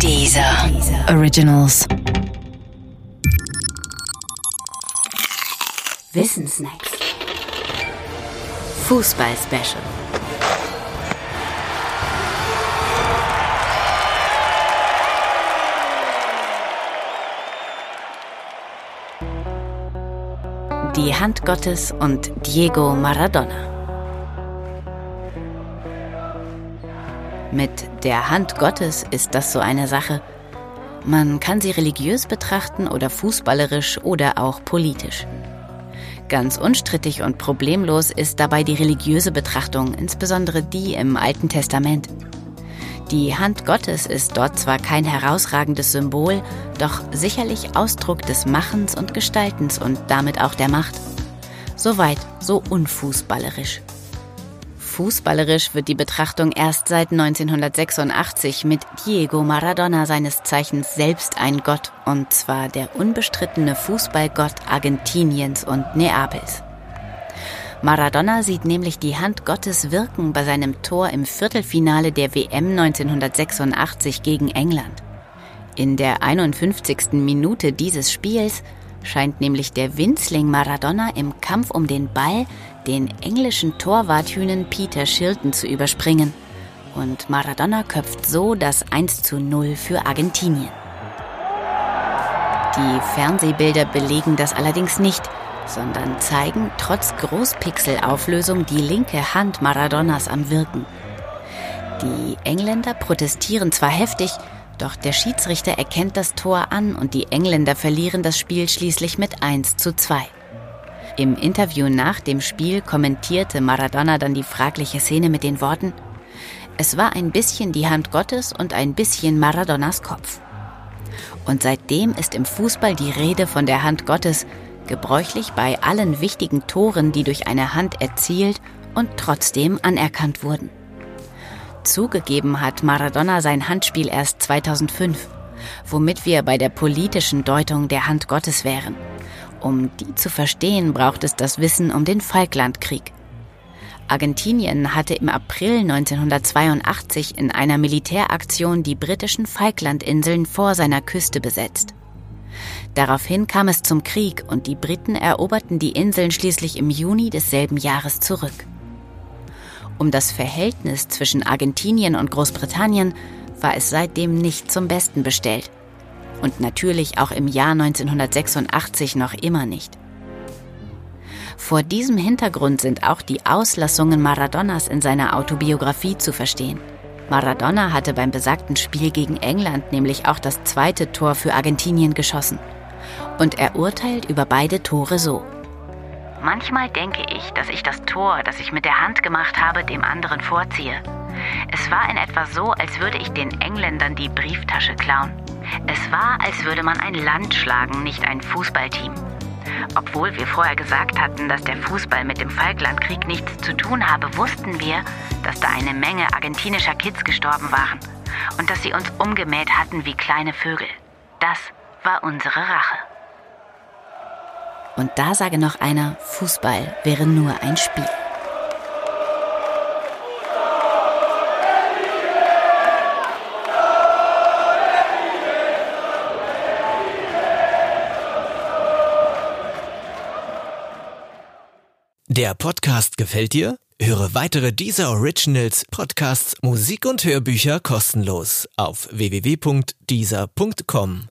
Dieser Originals. Wissensnacks. Fußball-Special. Die Hand Gottes und Diego Maradona. Mit der Hand Gottes ist das so eine Sache. Man kann sie religiös betrachten oder fußballerisch oder auch politisch. Ganz unstrittig und problemlos ist dabei die religiöse Betrachtung, insbesondere die im Alten Testament. Die Hand Gottes ist dort zwar kein herausragendes Symbol, doch sicherlich Ausdruck des Machens und Gestaltens und damit auch der Macht. Soweit, so unfußballerisch. Fußballerisch wird die Betrachtung erst seit 1986 mit Diego Maradona seines Zeichens selbst ein Gott, und zwar der unbestrittene Fußballgott Argentiniens und Neapels. Maradona sieht nämlich die Hand Gottes wirken bei seinem Tor im Viertelfinale der WM 1986 gegen England. In der 51. Minute dieses Spiels scheint nämlich der Winzling Maradona im Kampf um den Ball den englischen Torwarthünen Peter Shilton zu überspringen. Und Maradona köpft so das 1 zu 0 für Argentinien. Die Fernsehbilder belegen das allerdings nicht, sondern zeigen trotz Großpixelauflösung die linke Hand Maradonas am Wirken. Die Engländer protestieren zwar heftig, doch der Schiedsrichter erkennt das Tor an und die Engländer verlieren das Spiel schließlich mit 1 zu 2. Im Interview nach dem Spiel kommentierte Maradona dann die fragliche Szene mit den Worten, es war ein bisschen die Hand Gottes und ein bisschen Maradonas Kopf. Und seitdem ist im Fußball die Rede von der Hand Gottes, gebräuchlich bei allen wichtigen Toren, die durch eine Hand erzielt und trotzdem anerkannt wurden. Zugegeben hat Maradona sein Handspiel erst 2005, womit wir bei der politischen Deutung der Hand Gottes wären. Um die zu verstehen, braucht es das Wissen um den Falklandkrieg. Argentinien hatte im April 1982 in einer Militäraktion die britischen Falklandinseln vor seiner Küste besetzt. Daraufhin kam es zum Krieg und die Briten eroberten die Inseln schließlich im Juni desselben Jahres zurück. Um das Verhältnis zwischen Argentinien und Großbritannien war es seitdem nicht zum Besten bestellt. Und natürlich auch im Jahr 1986 noch immer nicht. Vor diesem Hintergrund sind auch die Auslassungen Maradonas in seiner Autobiografie zu verstehen. Maradona hatte beim besagten Spiel gegen England nämlich auch das zweite Tor für Argentinien geschossen. Und er urteilt über beide Tore so. Manchmal denke ich, dass ich das Tor, das ich mit der Hand gemacht habe, dem anderen vorziehe. Es war in etwa so, als würde ich den Engländern die Brieftasche klauen. Es war, als würde man ein Land schlagen, nicht ein Fußballteam. Obwohl wir vorher gesagt hatten, dass der Fußball mit dem Falklandkrieg nichts zu tun habe, wussten wir, dass da eine Menge argentinischer Kids gestorben waren und dass sie uns umgemäht hatten wie kleine Vögel. Das war unsere Rache. Und da sage noch einer, Fußball wäre nur ein Spiel. Der Podcast gefällt dir? Höre weitere dieser Originals, Podcasts, Musik und Hörbücher kostenlos auf www.dieser.com.